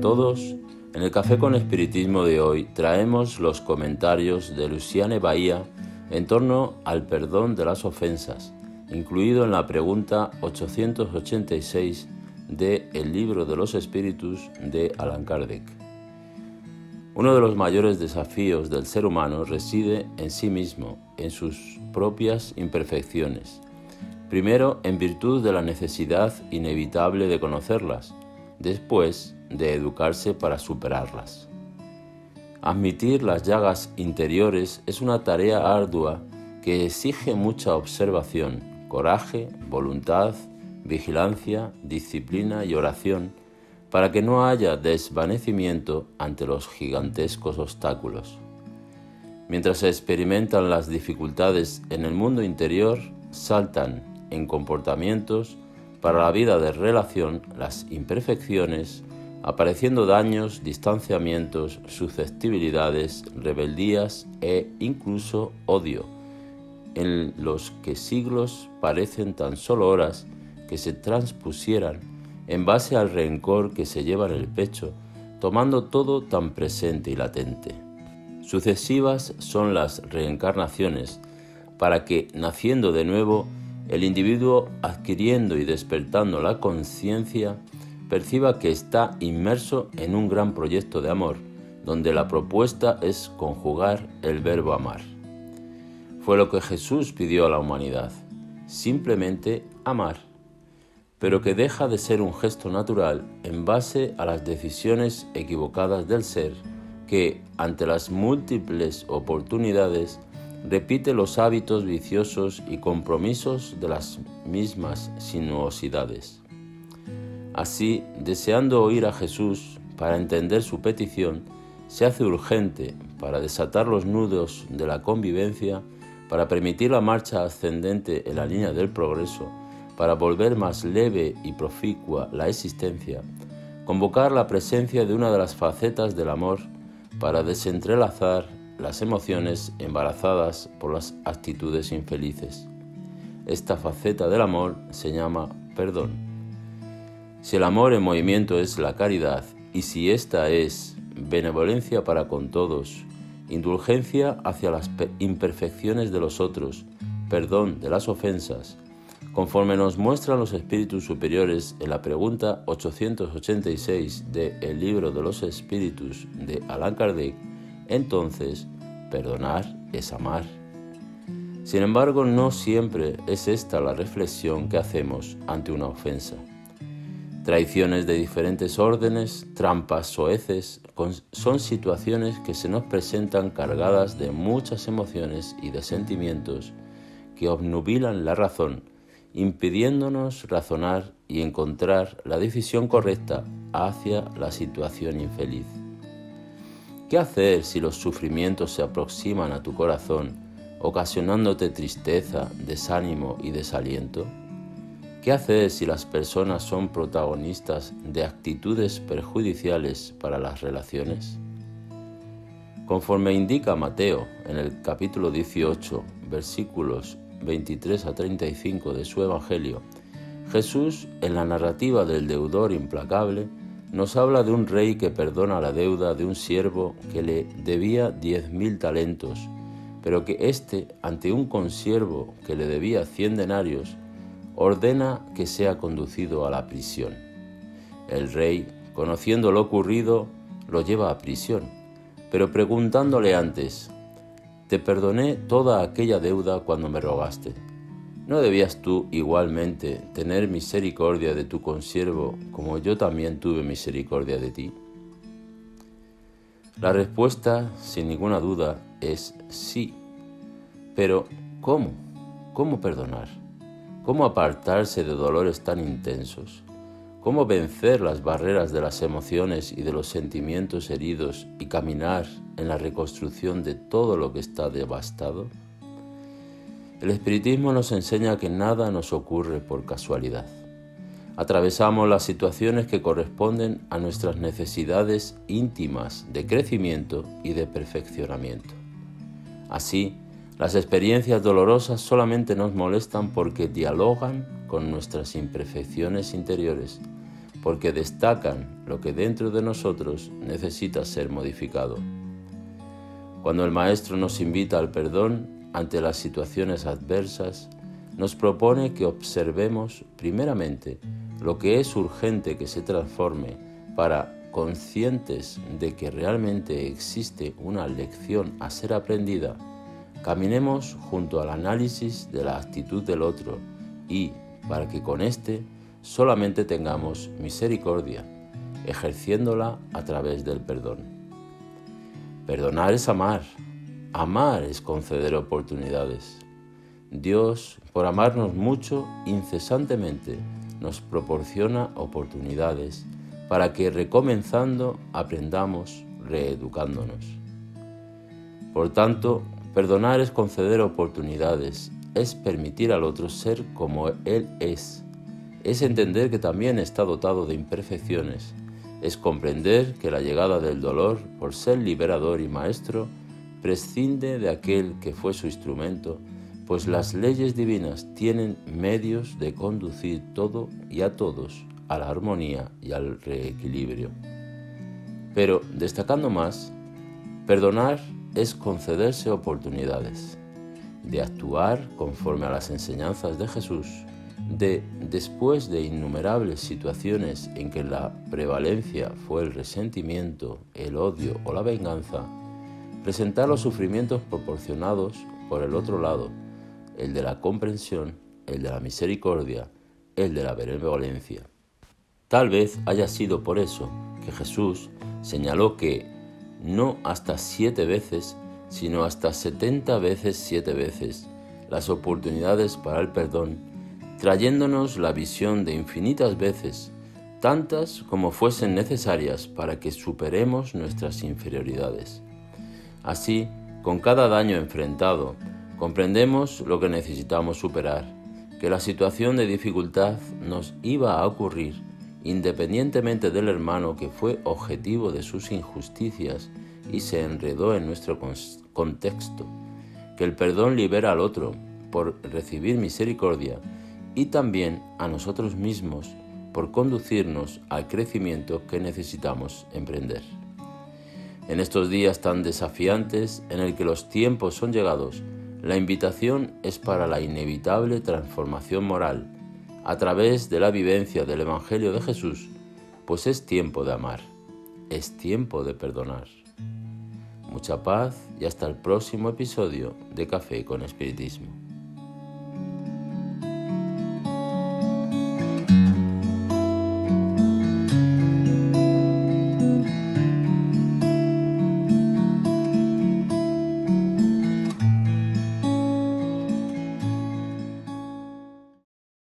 todos. En el Café con Espiritismo de hoy traemos los comentarios de Luciane Bahía en torno al perdón de las ofensas, incluido en la pregunta 886 de El libro de los espíritus de Allan Kardec. Uno de los mayores desafíos del ser humano reside en sí mismo, en sus propias imperfecciones. Primero, en virtud de la necesidad inevitable de conocerlas, después de educarse para superarlas. Admitir las llagas interiores es una tarea ardua que exige mucha observación, coraje, voluntad, vigilancia, disciplina y oración para que no haya desvanecimiento ante los gigantescos obstáculos. Mientras se experimentan las dificultades en el mundo interior, saltan en comportamientos para la vida de relación las imperfecciones, apareciendo daños, distanciamientos, susceptibilidades, rebeldías e incluso odio, en los que siglos parecen tan solo horas que se transpusieran en base al rencor que se lleva en el pecho, tomando todo tan presente y latente. Sucesivas son las reencarnaciones, para que, naciendo de nuevo, el individuo, adquiriendo y despertando la conciencia, perciba que está inmerso en un gran proyecto de amor, donde la propuesta es conjugar el verbo amar. Fue lo que Jesús pidió a la humanidad, simplemente amar pero que deja de ser un gesto natural en base a las decisiones equivocadas del ser que, ante las múltiples oportunidades, repite los hábitos viciosos y compromisos de las mismas sinuosidades. Así, deseando oír a Jesús para entender su petición, se hace urgente para desatar los nudos de la convivencia, para permitir la marcha ascendente en la línea del progreso, para volver más leve y proficua la existencia, convocar la presencia de una de las facetas del amor para desentrelazar las emociones embarazadas por las actitudes infelices. Esta faceta del amor se llama perdón. Si el amor en movimiento es la caridad y si esta es benevolencia para con todos, indulgencia hacia las imperfecciones de los otros, perdón de las ofensas, Conforme nos muestran los espíritus superiores en la pregunta 886 de El libro de los espíritus de Allan Kardec, entonces perdonar es amar. Sin embargo, no siempre es esta la reflexión que hacemos ante una ofensa. Traiciones de diferentes órdenes, trampas soeces, son situaciones que se nos presentan cargadas de muchas emociones y de sentimientos que obnubilan la razón impidiéndonos razonar y encontrar la decisión correcta hacia la situación infeliz. ¿Qué hacer si los sufrimientos se aproximan a tu corazón, ocasionándote tristeza, desánimo y desaliento? ¿Qué hacer si las personas son protagonistas de actitudes perjudiciales para las relaciones? Conforme indica Mateo en el capítulo 18, versículos 23 a 35 de su Evangelio, Jesús, en la narrativa del deudor implacable, nos habla de un rey que perdona la deuda de un siervo que le debía diez mil talentos, pero que éste, ante un consiervo que le debía cien denarios, ordena que sea conducido a la prisión. El rey, conociendo lo ocurrido, lo lleva a prisión, pero preguntándole antes, te perdoné toda aquella deuda cuando me rogaste. ¿No debías tú igualmente tener misericordia de tu consiervo como yo también tuve misericordia de ti? La respuesta, sin ninguna duda, es sí. Pero, ¿cómo? ¿Cómo perdonar? ¿Cómo apartarse de dolores tan intensos? ¿Cómo vencer las barreras de las emociones y de los sentimientos heridos y caminar en la reconstrucción de todo lo que está devastado? El espiritismo nos enseña que nada nos ocurre por casualidad. Atravesamos las situaciones que corresponden a nuestras necesidades íntimas de crecimiento y de perfeccionamiento. Así, las experiencias dolorosas solamente nos molestan porque dialogan con nuestras imperfecciones interiores porque destacan lo que dentro de nosotros necesita ser modificado. Cuando el Maestro nos invita al perdón ante las situaciones adversas, nos propone que observemos primeramente lo que es urgente que se transforme para, conscientes de que realmente existe una lección a ser aprendida, caminemos junto al análisis de la actitud del otro y, para que con éste solamente tengamos misericordia, ejerciéndola a través del perdón. Perdonar es amar, amar es conceder oportunidades. Dios, por amarnos mucho, incesantemente nos proporciona oportunidades para que recomenzando aprendamos reeducándonos. Por tanto, perdonar es conceder oportunidades, es permitir al otro ser como Él es es entender que también está dotado de imperfecciones, es comprender que la llegada del dolor, por ser liberador y maestro, prescinde de aquel que fue su instrumento, pues las leyes divinas tienen medios de conducir todo y a todos a la armonía y al reequilibrio. Pero, destacando más, perdonar es concederse oportunidades de actuar conforme a las enseñanzas de Jesús de después de innumerables situaciones en que la prevalencia fue el resentimiento, el odio o la venganza, presentar los sufrimientos proporcionados por el otro lado, el de la comprensión, el de la misericordia, el de la benevolencia. Tal vez haya sido por eso que Jesús señaló que no hasta siete veces, sino hasta setenta veces siete veces las oportunidades para el perdón trayéndonos la visión de infinitas veces, tantas como fuesen necesarias para que superemos nuestras inferioridades. Así, con cada daño enfrentado, comprendemos lo que necesitamos superar, que la situación de dificultad nos iba a ocurrir independientemente del hermano que fue objetivo de sus injusticias y se enredó en nuestro contexto, que el perdón libera al otro por recibir misericordia y también a nosotros mismos por conducirnos al crecimiento que necesitamos emprender. En estos días tan desafiantes en el que los tiempos son llegados, la invitación es para la inevitable transformación moral a través de la vivencia del Evangelio de Jesús, pues es tiempo de amar, es tiempo de perdonar. Mucha paz y hasta el próximo episodio de Café con Espiritismo.